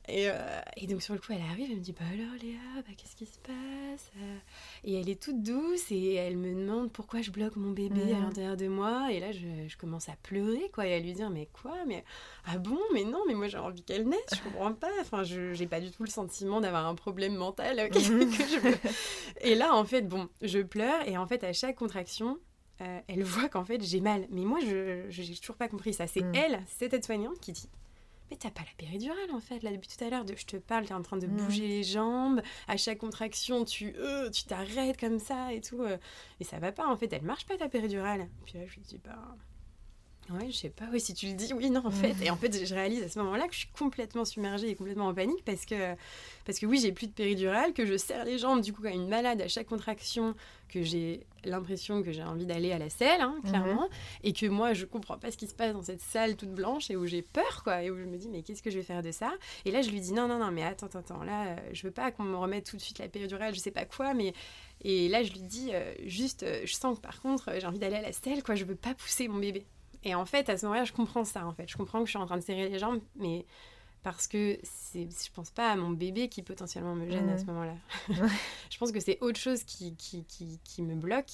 Et, euh, et donc, sur le coup, elle arrive, elle me dit Bah alors, Léa, bah, qu'est-ce qui se passe Euh, Et elle est toute douce et elle me demande pourquoi je bloque mon bébé à Mhm. l'intérieur de moi. Et là, je, je commence à pleurer, quoi, et à lui dire Mais quoi? Mais ah bon? Mais non, mais moi j'ai envie qu'elle naisse, je comprends pas. Enfin, je j'ai pas du tout le sentiment d'avoir un problème mental. euh, (laughs) que je. (laughs) Et là, en fait, bon, je pleure et en fait, à chaque contraction, euh, elle voit qu'en fait j'ai mal. Mais moi, je j'ai toujours pas compris ça. C'est Mm. elle, cette aide-soignante, qui dit. Mais t'as pas la péridurale en fait, là depuis tout à l'heure, de, je te parle, t'es en train de Mm. bouger les jambes, à chaque contraction tu euh, tu t'arrêtes comme ça et tout, euh, et ça va pas en fait, elle marche pas ta péridurale. Puis là je lui dis bah Ouais, je sais pas, oui, si tu le dis, oui, non, en fait. Et en fait, je réalise à ce moment-là que je suis complètement submergée et complètement en panique parce que, parce que oui, j'ai plus de péridurale, que je serre les jambes, du coup, comme une malade à chaque contraction, que j'ai l'impression que j'ai envie d'aller à la selle, hein, clairement, et que moi, je comprends pas ce qui se passe dans cette salle toute blanche et où j'ai peur, quoi, et où je me dis, mais qu'est-ce que je vais faire de ça? Et là, je lui dis, non, non, non, mais attends, attends, attends, là, euh, je veux pas qu'on me remette tout de suite la péridurale, je sais pas quoi, mais. Et là, je lui dis, euh, juste, euh, je sens que par contre, euh, j'ai envie d'aller à la selle, quoi, je veux pas pousser mon bébé. Et en fait, à ce moment-là, je comprends ça, en fait. Je comprends que je suis en train de serrer les jambes, mais parce que c'est, je pense pas à mon bébé qui potentiellement me gêne à ce moment-là. (laughs) Je pense que c'est autre chose qui, qui, qui, qui me bloque.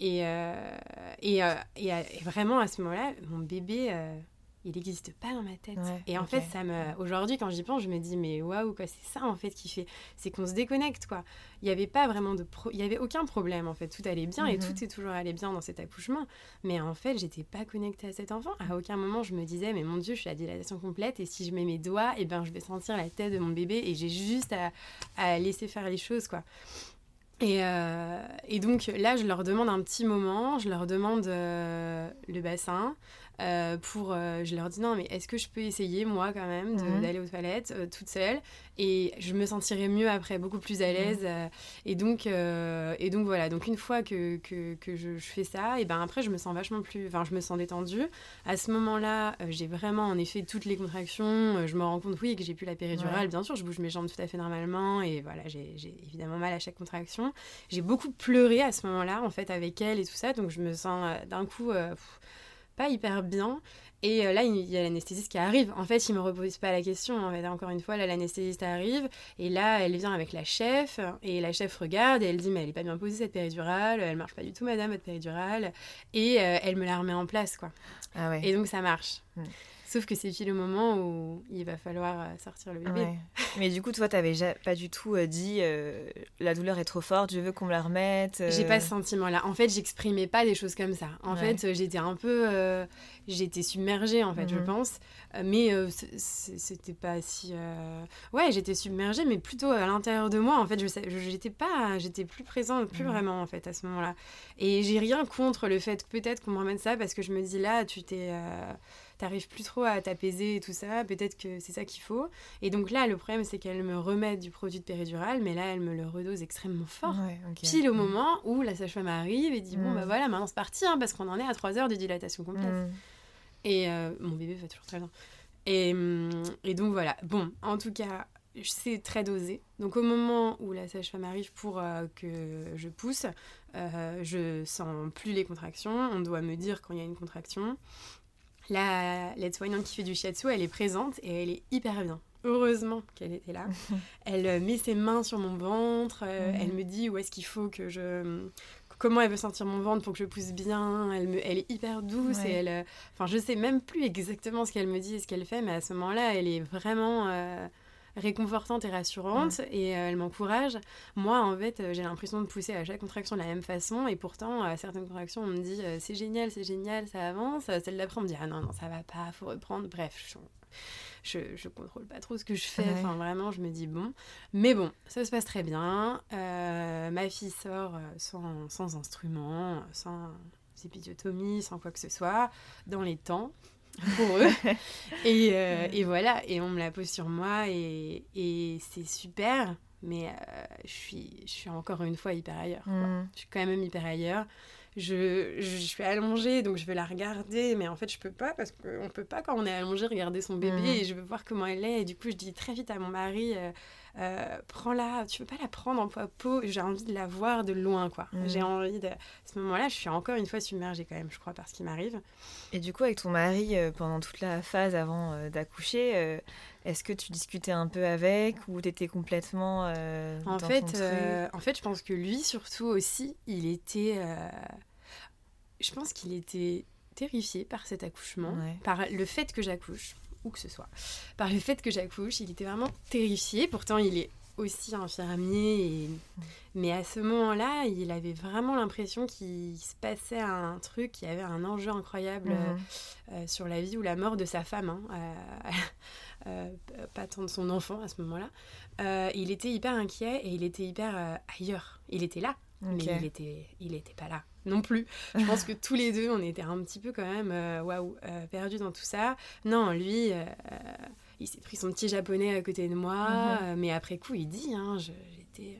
Et, euh, et, euh, et, euh, et vraiment, à ce moment-là, mon bébé, euh, il n'existe pas dans ma tête. Ouais, et en fait, ça me, aujourd'hui, quand j'y pense, je me dis, mais waouh, quoi, c'est ça, en fait, qui fait. C'est qu'on se déconnecte, quoi. Il n'y avait pas vraiment de. Pro... Il y avait aucun problème, en fait. Tout allait bien et Mhm. tout est toujours allé bien dans cet accouchement. Mais en fait, j'étais pas connectée à cet enfant. À aucun moment, je me disais, mais mon Dieu, je suis à dilatation complète et si je mets mes doigts, et ben, je vais sentir la tête de mon bébé et j'ai juste à, à laisser faire les choses, quoi. Et, euh, et donc là, je leur demande un petit moment, je leur demande euh, le bassin. Euh, pour, euh, je leur dis non, mais est-ce que je peux essayer moi quand même Mhm. d'aller aux toilettes euh, toute seule? Et je me sentirai mieux après, beaucoup plus à l'aise. euh, et donc, et donc voilà. Donc une fois que, que, que je, je fais ça, et ben après je me sens vachement plus, enfin je me sens détendue. À ce moment-là, j'ai vraiment en effet toutes les contractions. je me rends compte oui que j'ai plus la péridurale. Ouais. Bien sûr, je bouge mes jambes tout à fait normalement et voilà, j'ai j'ai évidemment mal à chaque contraction. J'ai beaucoup pleuré à ce moment-là en fait avec elle et tout ça. Donc je me sens d'un coup pff, pas hyper bien. Et euh, là, il y a l'anesthésiste qui arrive. En fait, il me repose pas la question. En fait, encore une fois, là, l'anesthésiste arrive. Et là, elle vient avec la chef. Et la chef regarde et elle dit Mais elle est pas bien posée cette péridurale. Elle marche pas du tout, madame, votre péridurale. Et euh, elle me la remet en place, quoi. Ah ouais. Et donc, ça marche. Mm. Sauf que c'est pile le moment où il va falloir euh, sortir le bébé. Ouais. Mais du coup, toi, t'avais pas du tout euh, dit euh, la douleur est trop forte, je veux qu'on me la remette. euh, J'ai pas ce sentiment-là. En fait, j'exprimais pas des choses comme ça. En Ouais. fait, j'étais un peu. euh, j'étais submergée, en fait, je Mhm. pense. Mais c'était pas si. Ouais, j'étais submergée, mais plutôt à l'intérieur de moi. En fait, je- j'étais pas. J'étais plus présente, plus Mhm. vraiment, en fait, à ce moment-là. Et j'ai rien contre le fait peut-être qu'on me remette ça, parce que je me dis là, tu t'es. T'arrives plus trop à t'apaiser et tout ça, peut-être que c'est ça qu'il faut. Et donc là, le problème, c'est qu'elle me remet du produit de péridurale, mais là, elle me le redose extrêmement fort Ouais, ok. pile au moment où la sage-femme arrive et dit bon Mm. bah voilà maintenant c'est parti hein, parce qu'on en est à 3 heures de dilatation complète Mm. et euh, mon bébé va toujours très bien et, et donc voilà bon en tout cas c'est très dosé donc au moment où la sage-femme arrive pour euh, que je pousse euh, je sens plus les contractions on doit me dire quand il y a une contraction la l'aide-soignante qui fait du shiatsu elle est présente et elle est hyper bien heureusement qu'elle était là (laughs) elle euh, met ses mains sur mon ventre, euh, Mhm. elle me dit où est-ce qu'il faut que je comment elle veut sentir mon ventre pour que je pousse bien. Elle, me, elle est hyper douce et elle. Enfin, je sais même plus exactement ce qu'elle me dit et ce qu'elle fait, mais à ce moment-là, elle est vraiment réconfortante et rassurante et euh, elle m'encourage. Moi, en fait, euh, j'ai l'impression de pousser à chaque contraction de la même façon et pourtant, à certaines contractions, on me dit euh, c'est génial, c'est génial, ça avance. Celle d'après, on me dit ah non, non, ça va pas, faut reprendre. Bref, je, je, contrôle pas trop ce que je fais. Enfin, vraiment, je me dis bon. Mais bon, ça se passe très bien. ma fille sort sans, sans instrument, sans épisiotomie, sans quoi que ce soit, dans les temps pour eux. (laughs) et, euh, et, voilà, et on me la pose sur moi et, et c'est super, mais euh, je, suis, je suis encore une fois hyper ailleurs. Mm. Je suis quand même hyper ailleurs. Je, je, suis allongée, donc je veux la regarder, mais en fait, je peux pas parce qu'on peut pas, quand on est allongé, regarder son bébé mm. et je veux voir comment elle est. Et du coup, je dis très vite à mon mari, euh, euh, prends-la, tu peux pas la prendre en peau, j'ai envie de la voir de loin, quoi. Mm. J'ai envie de... À ce moment-là, je suis encore une fois submergée quand même, je crois, par ce qui m'arrive. Et du coup, avec ton mari, euh, pendant toute la phase avant euh, d'accoucher, est-ce que tu discutais un peu avec ou t'étais complètement en fait, En fait, je pense que lui, surtout aussi, il était... Je pense qu'il était terrifié par cet accouchement, par le fait que j'accouche où que ce soit. Par le fait que j'accouche, il était vraiment terrifié. Pourtant, il est aussi infirmier. Mais à ce moment-là, il avait vraiment l'impression qu'il se passait un truc, qu'il y avait un enjeu incroyable mhm. euh, euh, sur la vie ou la mort de sa femme. Hein, euh, (laughs) pas tant de son enfant à ce moment-là. il était hyper inquiet et il était hyper ailleurs. Il était là, mais il était, il était pas là non plus. Je pense que tous les deux, on était un petit peu quand même, euh, waouh, euh, perdus dans tout ça. Non, lui, euh, il s'est pris son petit japonais à côté de moi, mhm. mais après coup, il dit, hein, j'étais,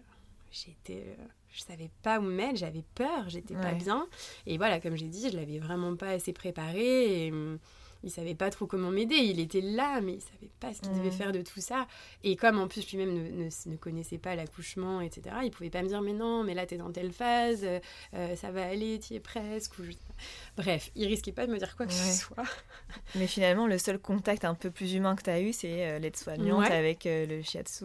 j'étais, je savais pas où me mettre, j'avais peur, j'étais pas bien. Et voilà, comme j'ai dit, je l'avais vraiment pas assez préparé. Et, hum, il savait pas trop comment m'aider. Il était là, mais il savait pas ce qu'il devait mm. faire de tout ça. Et comme en plus lui-même ne, ne, connaissait pas l'accouchement, etc., il pouvait pas me dire mais non, mais là tu es dans telle phase, euh, ça va aller, tu es presque. Ou Bref, il risquait pas de me dire quoi que ce soit. (laughs) mais finalement, le seul contact un peu plus humain que tu as eu, c'est euh, l'aide-soignante avec euh, le shiatsu.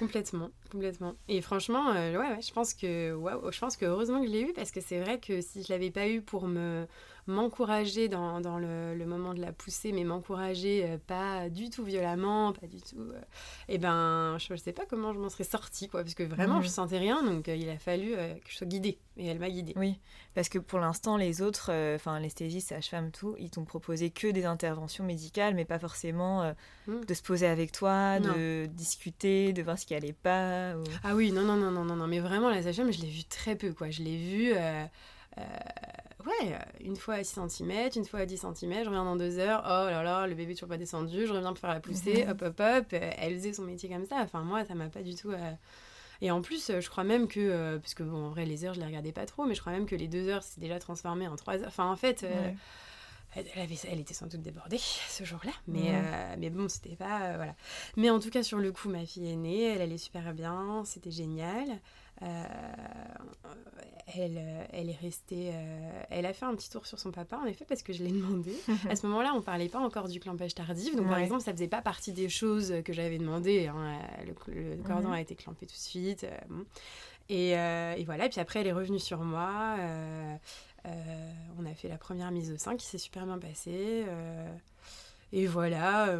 Complètement, complètement. Et franchement, ouais, ouais, je pense que, waouh, je pense que heureusement que je l'ai eu parce que c'est vrai que si je l'avais pas eu pour me m'encourager dans, dans le, le, moment de la poussée, mais m'encourager euh, pas du tout violemment, pas du tout. et euh, eh ben, je ne sais pas comment je m'en serais sortie, quoi, parce que vraiment, je mhm. je sentais rien, donc euh, il a fallu que je sois guidée, et elle m'a guidée. Oui, parce que pour l'instant, les autres, enfin, l'anesthésiste, sage-femme, tout, ils t'ont proposé que des interventions médicales, mais pas forcément hmm. de se poser avec toi, de discuter, de voir ce qui allait pas. Ah oui, non, non, non, non, non, non, mais vraiment, la sage-femme, je l'ai vue très peu, quoi. Je l'ai vue ouais, une fois à 6 cm, une fois à 10 cm, je reviens dans deux heures, oh là là, le bébé toujours pas descendu, je reviens pour faire la poussée, (laughs) hop hop hop, elle faisait son métier comme ça, enfin moi ça m'a pas du tout... Euh, et en plus, je crois même que, euh, parce que bon, en vrai, les heures, je les regardais pas trop, mais je crois même que les deux heures, c'est déjà transformé en trois heures. Enfin, en fait, euh, elle, avait, elle, était sans doute débordée (laughs) ce jour-là, mais, mais bon, c'était pas. voilà. Mais en tout cas, sur le coup, ma fille est née, elle allait super bien, c'était génial. Euh, elle, euh, elle est restée. Euh, elle a fait un petit tour sur son papa, en effet, parce que je l'ai demandé. (laughs) à ce moment-là, on parlait pas encore du clampage tardif. Donc, par exemple, ça faisait pas partie des choses que j'avais demandé. Hein. Le, cordon a été clampé tout de suite. Et, et, voilà. Et puis après, elle est revenue sur moi. on a fait la première mise au sein qui s'est super bien passée. et voilà.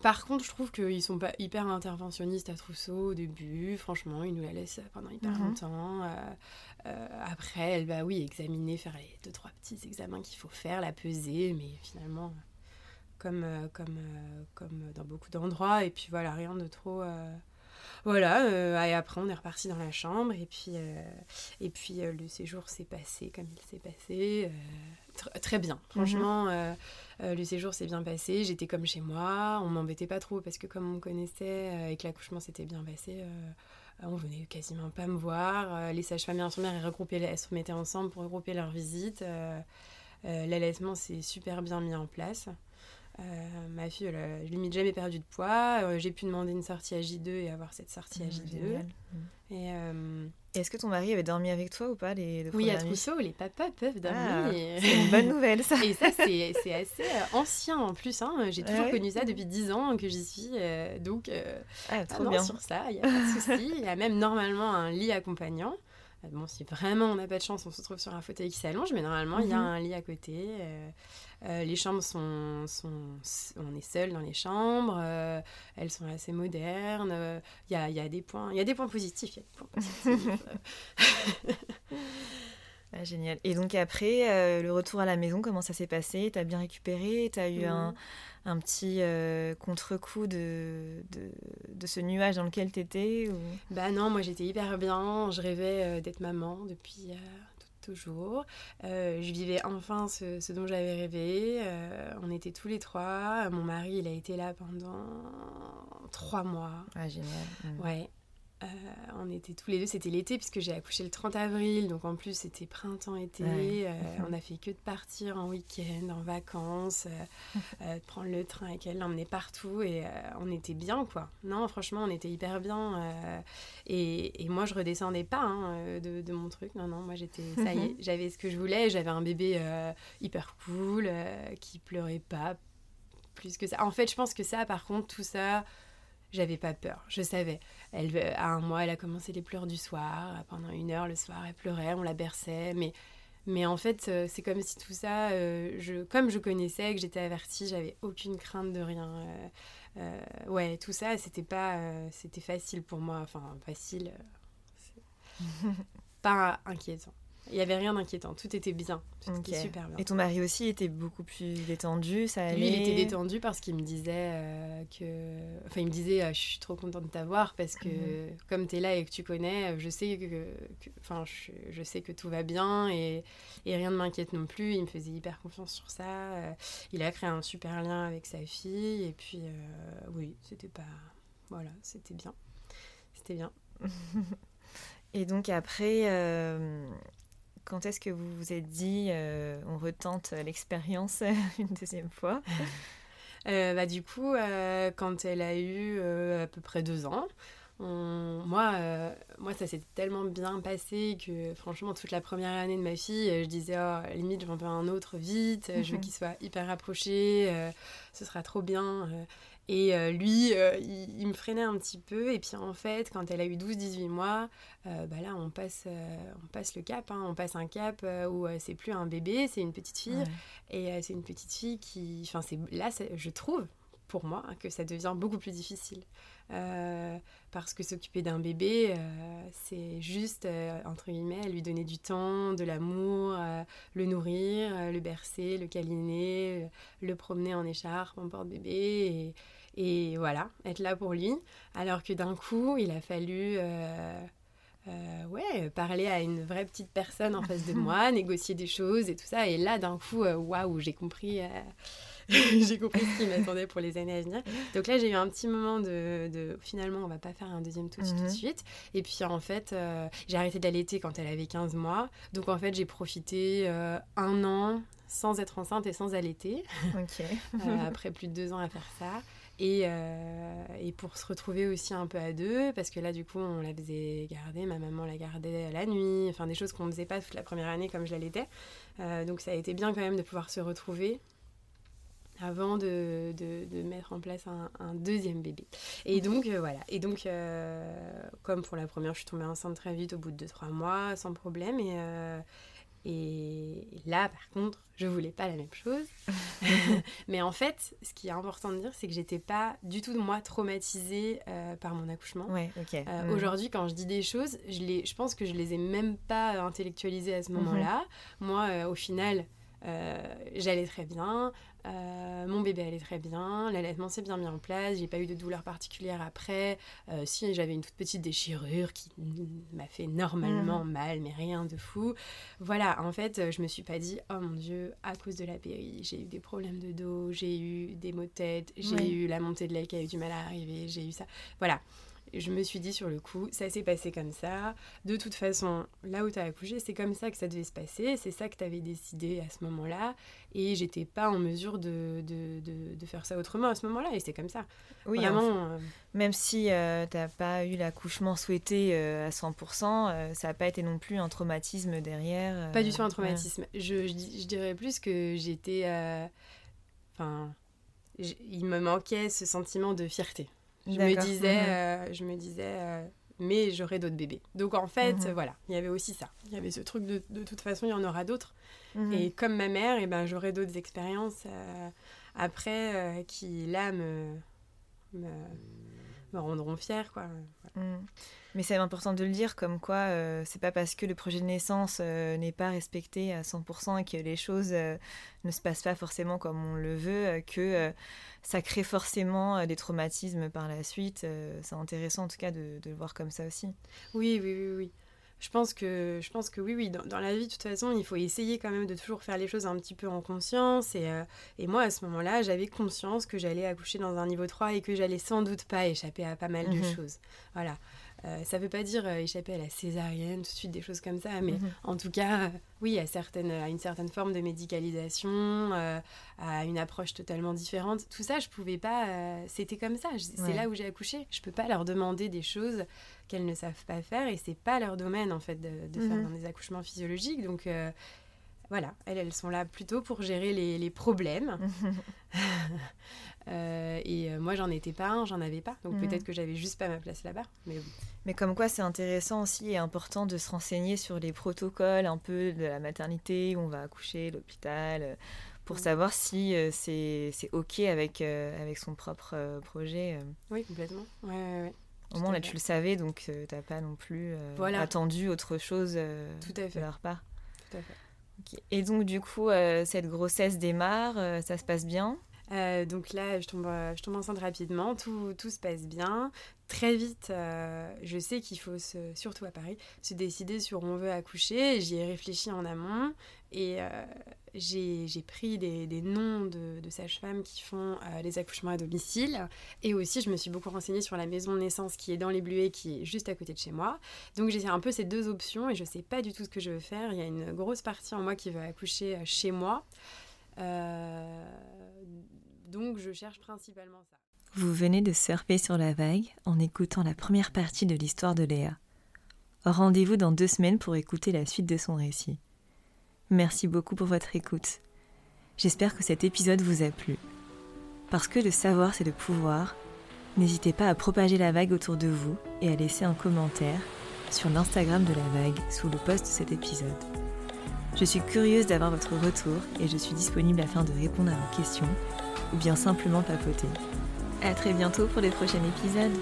Par contre, je trouve qu'ils sont pas hyper interventionnistes à Trousseau au début. Franchement, ils nous la laissent pendant hyper mhm. longtemps. Euh, euh, après, elle va, oui, examiner, faire les deux, trois petits examens qu'il faut faire, la peser, mais finalement, comme, euh, comme, comme dans beaucoup d'endroits. Et puis voilà, rien de trop voilà, euh, et après on est reparti dans la chambre et puis, euh, et puis euh, le séjour s'est passé comme il s'est passé, très bien. Franchement, mhm. le séjour s'est bien passé, j'étais comme chez moi, on m'embêtait pas trop parce que comme on connaissait et que l'accouchement s'était bien passé, on venait quasiment pas me voir. les sages-femmes et infirmières elles, regroupaient, elles se remettaient ensemble pour regrouper leurs visites. L'allaitement s'est super bien mis en place. Euh, ma fille, elle a limite jamais perdu de poids. Euh, j'ai pu demander une sortie à J2 et avoir cette sortie à mmh, J2. Et euh, est-ce que ton mari avait dormi avec toi ou pas les Oui, à Trousseau, les papas peuvent dormir. Ah, c'est une bonne nouvelle, ça. et ça, c'est assez ancien en plus. Hein. J'ai toujours connu ça depuis 10 ans que j'y suis. donc, ah, trop bien. sur ça, il n'y a pas de souci. Il y a même normalement un lit accompagnant. Bon, si vraiment on n'a pas de chance, on se trouve sur un fauteuil qui s'allonge, mais normalement, il y a Mhm. un lit à côté. euh, euh, les chambres sont, sont- On est seul dans les chambres, euh, elles sont assez modernes. Il y, a, il y a des points, il y a des points positifs. y a des points positifs. (laughs) Ah, génial. Et donc après, le retour à la maison, comment ça s'est passé? T'as bien récupéré? T'as eu un, un petit contre-coup de, de, de ce nuage dans lequel t'étais ou... Bah non, moi j'étais hyper bien. Je rêvais euh, d'être maman depuis euh, toujours. Euh, je vivais enfin ce, ce dont j'avais rêvé. Euh, on était tous les trois. Mon mari, il a été là pendant trois mois. Ah, génial. Ouais. Euh, on était tous les deux, c'était l'été puisque j'ai accouché le 30 avril, donc en plus c'était printemps-été. Ouais. euh, (laughs) on a fait que de partir en week-end, en vacances, euh, (laughs) de prendre le train avec elle, l'emmener partout et on était bien quoi. Non, franchement, on était hyper bien. et, et moi je redescendais pas hein, de, de mon truc. Non, non, moi j'étais, ça y est, (laughs) j'avais ce que je voulais. J'avais un bébé hyper cool qui pleurait pas plus que ça. En fait, je pense que ça, par contre, tout ça j'avais pas peur, je savais. Elle, euh, à un mois, elle a commencé les pleurs du soir. Pendant une heure, le soir, elle pleurait, on la berçait. Mais, mais en fait, euh, c'est comme si tout ça, euh, je, comme je connaissais, que j'étais avertie, j'avais aucune crainte de rien. Euh, euh, ouais, tout ça, c'était pas, euh, c'était facile pour moi. Enfin, facile, euh, (laughs) pas inquiétant. Il y avait rien d'inquiétant, tout était bien, tout était super bien. Et ton mari aussi était beaucoup plus détendu, ça allait Lui, il était détendu parce qu'il me disait euh, que. Enfin, il me disait euh, Je suis trop contente de t'avoir parce que, Mhm. comme tu es là et que tu connais, euh, je sais que. que- Enfin, je, je sais que tout va bien et, et rien ne m'inquiète non plus. Il me faisait hyper confiance sur ça. il a créé un super lien avec sa fille et puis, euh, oui, c'était pas. Voilà, c'était bien. C'était bien. (laughs) Et donc après, quand est-ce que vous vous êtes dit, euh, on retente l'expérience (laughs) une deuxième fois? Euh, bah, du coup, euh, quand elle a eu à peu près deux ans, on- moi, moi, ça s'est tellement bien passé que franchement, toute la première année de ma fille, je disais, oh, limite, je veux un autre vite, je veux Mhm. qu'il soit hyper rapproché, ce sera trop bien. Et euh, lui, euh, il, il me freinait un petit peu. Et puis en fait, quand elle a eu 12-18 mois, euh, bah là, on passe, on passe le cap. hein. on passe un cap où c'est plus un bébé, c'est une petite fille. Ouais. Et c'est une petite fille qui. Enfin, c'est là, je trouve, pour moi, que ça devient beaucoup plus difficile. Parce que s'occuper d'un bébé, c'est juste, entre guillemets, lui donner du temps, de l'amour, le nourrir, le bercer, le câliner, le promener en écharpe, en porte-bébé. Et, et voilà, être là pour lui. Alors que d'un coup, il a fallu. euh, euh, ouais, parler à une vraie petite personne en face de (laughs) moi, négocier des choses et tout ça. Et là, d'un coup, euh, waouh, j'ai compris, euh, (laughs) j'ai compris ce qui m'attendait pour les années à venir. Donc là, j'ai eu un petit moment de, de- finalement, on va pas faire un deuxième tout, de suite, tout de Mhm. suite. Et puis en fait, j'ai arrêté d'allaiter quand elle avait 15 mois. Donc en fait, j'ai profité un an sans être enceinte et sans allaiter. (laughs) Après plus de deux ans à faire ça. Et, euh, et pour se retrouver aussi un peu à deux, parce que là, du coup, on la faisait garder, ma maman la gardait la nuit, enfin des choses qu'on ne faisait pas toute la première année comme je l'allaitais. Euh, donc ça a été bien quand même de pouvoir se retrouver avant de, de, de mettre en place un, un deuxième bébé. Et donc, euh, voilà. Et donc, comme pour la première, je suis tombée enceinte très vite, au bout de 2-3 mois, sans problème. Et, et là, par contre, je voulais pas la même chose. (laughs) (laughs) Mais en fait, ce qui est important de dire, c'est que j'étais pas du tout, moi, traumatisée euh, par mon accouchement. Ouais. Euh, Mm. Aujourd'hui, quand je dis des choses, je, les, je pense que je les ai même pas intellectualisées à ce moment-là. Moi, euh, au final, euh, j'allais très bien, euh, mon bébé allait très bien, l'allaitement s'est bien mis en place, j'ai pas eu de douleur particulière après. Euh, si j'avais une toute petite déchirure qui m'a fait normalement mal, mais rien de fou. Voilà, en fait, euh, je me suis pas dit, oh mon dieu, à cause de la péri, j'ai eu des problèmes de dos, j'ai eu des maux de tête, j'ai Oui. eu la montée de lait qui a eu du mal à arriver, j'ai eu ça. Voilà. Je me suis dit sur le coup, ça s'est passé comme ça. De toute façon, là où tu as accouché, c'est comme ça que ça devait se passer. C'est ça que tu avais décidé à ce moment-là. Et j'étais pas en mesure de, de, de, de faire ça autrement à ce moment-là. Et c'est comme ça. Oui, Vraiment. enfin, euh, même si euh, t'as pas eu l'accouchement souhaité euh, à 100%, euh, ça n'a pas été non plus un traumatisme derrière. Pas du tout un ouais. traumatisme. Je, je, dirais plus que j'étais. Enfin. il me manquait ce sentiment de fierté. Je me disais, Mhm. euh, je me disais euh, mais j'aurai d'autres bébés. Donc en fait, Mhm. voilà, il y avait aussi ça. Il y avait ce truc de, de toute façon, il y en aura d'autres. Mhm. Et comme ma mère, eh ben, j'aurai d'autres expériences euh, après euh, qui, là, me, me, me rendront fière. Quoi. Mm. Mais c'est important de le dire, comme quoi euh, c'est pas parce que le projet de naissance euh, n'est pas respecté à 100% et que les choses euh, ne se passent pas forcément comme on le veut, euh, que ça crée forcément des traumatismes par la suite. C'est intéressant en tout cas de, de le voir comme ça aussi. Oui, oui, oui, oui. Je pense que, je pense que oui, oui. Dans, dans la vie, de toute façon, il faut essayer quand même de toujours faire les choses un petit peu en conscience. Et, euh, et moi, à ce moment-là, j'avais conscience que j'allais accoucher dans un niveau 3 et que j'allais sans doute pas échapper à pas mal de Mhm. choses. Voilà. Euh, ça veut pas dire euh, échapper à la césarienne, tout de suite des choses comme ça, mais Mhm. en tout cas, euh, oui, à, certaines, à une certaine forme de médicalisation, à une approche totalement différente. Tout ça, je pouvais pas. C'était comme ça. C'est là où j'ai accouché. Je peux pas leur demander des choses qu'elles ne savent pas faire et c'est pas leur domaine en fait de, de faire Mhm. dans des accouchements physiologiques. Donc voilà, elles, elles sont là plutôt pour gérer les, les problèmes. (laughs) Euh, et euh, moi, j'en étais pas un, j'en avais pas. Donc Mhm. peut-être que j'avais juste pas ma place là-bas. Mais comme quoi c'est intéressant aussi et important de se renseigner sur les protocoles un peu de la maternité où on va accoucher, l'hôpital, euh, pour Mm. savoir si euh, c'est c'est OK avec, euh, avec son propre projet. oui, complètement. Ouais, ouais, ouais. Au moins là fait. tu le savais donc t'as pas non plus Voilà. attendu autre chose Tout à fait. de leur part. Tout à fait. Et donc du coup euh, cette grossesse démarre, euh, ça se passe bien? Euh, donc là, je tombe, je tombe enceinte rapidement, tout, tout se passe bien. Très vite, je sais qu'il faut, surtout à Paris, se décider sur où on veut accoucher. J'y ai réfléchi en amont et euh, j'ai pris des, des noms de, sages-femmes qui font euh, les accouchements à domicile. Et aussi, je me suis beaucoup renseignée sur la maison de naissance qui est dans les Bluets, qui est juste à côté de chez moi. Donc j'ai un peu ces deux options et je sais pas du tout ce que je veux faire. Il y a une grosse partie en moi qui veut accoucher euh, chez moi. Donc je cherche principalement ça. Vous venez de surfer sur la vague en écoutant la première partie de l'histoire de Léa. Rendez-vous dans deux semaines pour écouter la suite de son récit. Merci beaucoup pour votre écoute. J'espère que cet épisode vous a plu. Parce que le savoir c'est le pouvoir, n'hésitez pas à propager la vague autour de vous et à laisser un commentaire sur l'Instagram de la vague sous le post de cet épisode. Je suis curieuse d'avoir votre retour et je suis disponible afin de répondre à vos questions ou bien simplement papoter. À très bientôt pour les prochains épisodes.